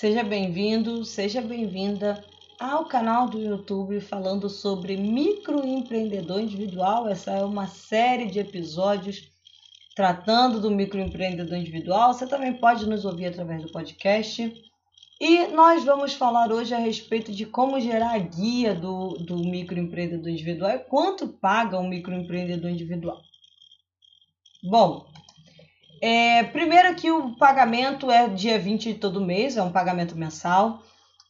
Seja bem-vindo, seja bem-vinda ao canal do YouTube falando sobre microempreendedor individual. Essa é uma série de episódios tratando do microempreendedor individual. Você também pode nos ouvir através do podcast. E nós vamos falar hoje a respeito de como gerar a guia do, do microempreendedor individual e quanto paga um microempreendedor individual. Bom, é, primeiro que o pagamento é dia 20 de todo mês, é um pagamento mensal.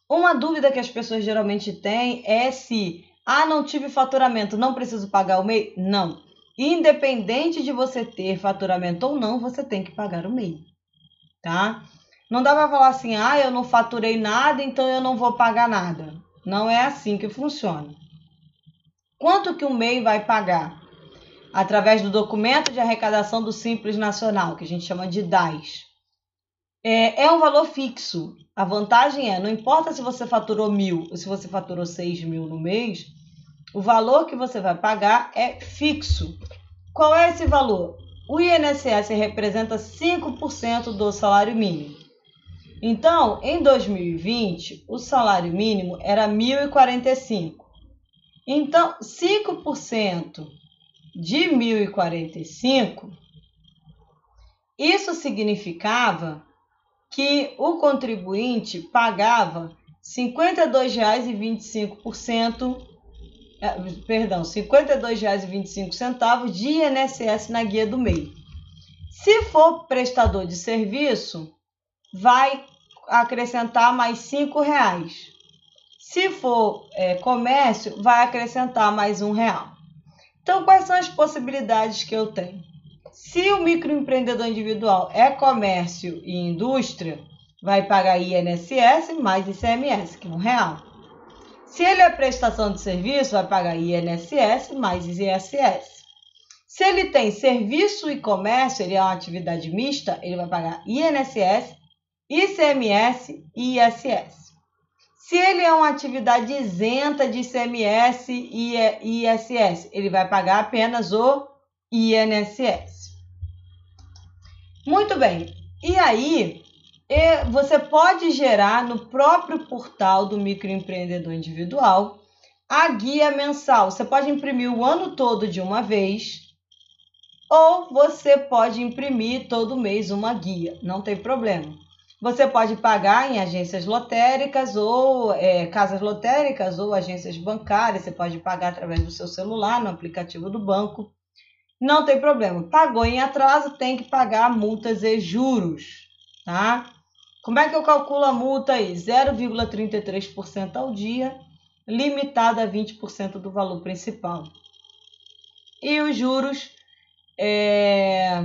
Uma dúvida que as pessoas geralmente têm é se, ah, não tive faturamento, não preciso pagar o MEI? Não. Independente de você ter faturamento ou não, você tem que pagar o MEI, tá? Não dá para falar assim, ah, eu não faturei nada, então eu não vou pagar nada. Não é assim que funciona. Quanto que o MEI vai pagar? Através do documento de arrecadação do Simples Nacional, que a gente chama de DAS. É, é um valor fixo. A vantagem é, não importa se você faturou mil ou se você faturou seis mil no mês, o valor que você vai pagar é fixo. Qual é esse valor? O INSS representa 5% do salário mínimo. Então, em 2020, o salário mínimo era 1.045. Então, 5% de 1045, isso significava que o contribuinte pagava R$ 52,25%, eh, perdão, R$ 52,25 de INSS na guia do MEI. Se for prestador de serviço, vai acrescentar mais R$ reais. Se for é, comércio, vai acrescentar mais um real. Então, quais são as possibilidades que eu tenho? Se o microempreendedor individual é comércio e indústria, vai pagar INSS mais ICMS, que é um real. Se ele é prestação de serviço, vai pagar INSS mais ISS. Se ele tem serviço e comércio, ele é uma atividade mista, ele vai pagar INSS, ICMS e ISS. Se ele é uma atividade isenta de ICMS e ISS, ele vai pagar apenas o INSS. Muito bem. E aí, você pode gerar no próprio portal do microempreendedor individual a guia mensal. Você pode imprimir o ano todo de uma vez, ou você pode imprimir todo mês uma guia, não tem problema. Você pode pagar em agências lotéricas ou é, casas lotéricas ou agências bancárias. Você pode pagar através do seu celular, no aplicativo do banco. Não tem problema. Pagou em atraso, tem que pagar multas e juros, tá? Como é que eu calculo a multa aí? 0,33% ao dia, limitada a 20% do valor principal. E os juros é,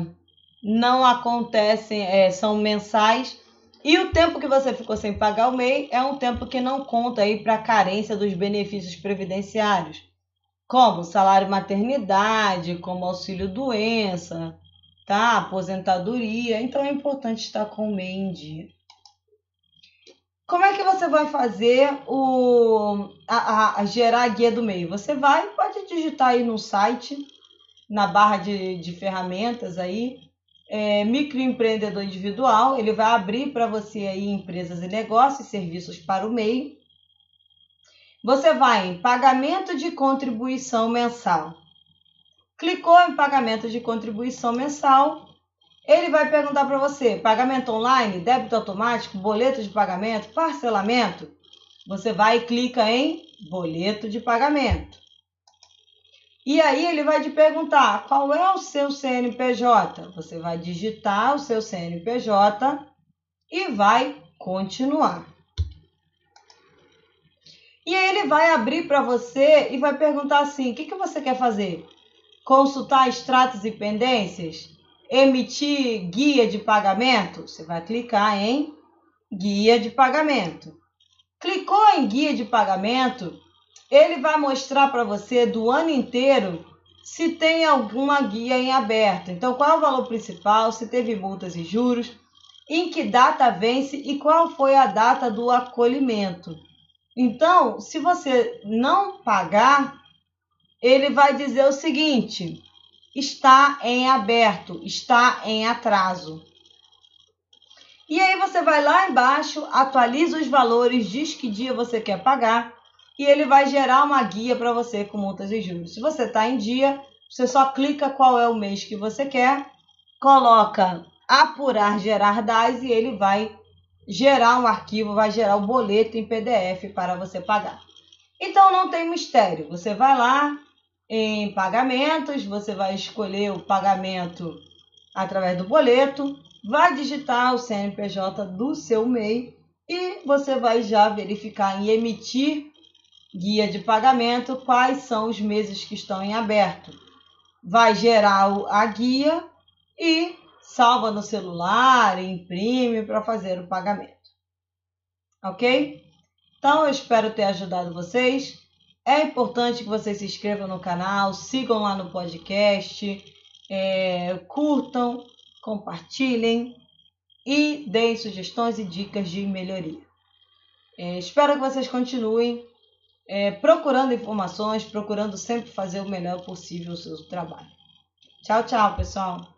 não acontecem, é, são mensais e o tempo que você ficou sem pagar o MEI é um tempo que não conta aí para a carência dos benefícios previdenciários, como salário maternidade, como auxílio doença, tá? Aposentadoria. Então é importante estar com o MEI em dia. Como é que você vai fazer o a, a, a gerar a guia do MEI? Você vai, pode digitar aí no site, na barra de, de ferramentas aí, é, microempreendedor individual, ele vai abrir para você aí empresas e negócios, serviços para o meio. Você vai em pagamento de contribuição mensal. Clicou em pagamento de contribuição mensal, ele vai perguntar para você: pagamento online, débito automático, boleto de pagamento, parcelamento. Você vai e clica em boleto de pagamento. E aí ele vai te perguntar qual é o seu CNPJ. Você vai digitar o seu CNPJ e vai continuar. E aí ele vai abrir para você e vai perguntar assim: o que, que você quer fazer? Consultar extratos e pendências? Emitir guia de pagamento? Você vai clicar em guia de pagamento. Clicou em guia de pagamento, ele vai mostrar para você do ano inteiro se tem alguma guia em aberto. Então, qual é o valor principal, se teve multas e juros, em que data vence e qual foi a data do acolhimento. Então, se você não pagar, ele vai dizer o seguinte: está em aberto, está em atraso. E aí você vai lá embaixo, atualiza os valores, diz que dia você quer pagar e ele vai gerar uma guia para você com multas e juros. Se você está em dia, você só clica qual é o mês que você quer, coloca apurar gerar DAS e ele vai gerar um arquivo, vai gerar o um boleto em PDF para você pagar. Então não tem mistério. Você vai lá em pagamentos, você vai escolher o pagamento através do boleto, vai digitar o CNPJ do seu MEI e você vai já verificar em emitir guia de pagamento quais são os meses que estão em aberto. Vai gerar a guia e salva no celular, imprime para fazer o pagamento. Ok? Então eu espero ter ajudado vocês. É importante que vocês se inscrevam no canal, sigam lá no podcast, é, curtam, compartilhem e deem sugestões e dicas de melhoria. É, espero que vocês continuem é, procurando informações, procurando sempre fazer o melhor possível o seu trabalho. Tchau, tchau, pessoal!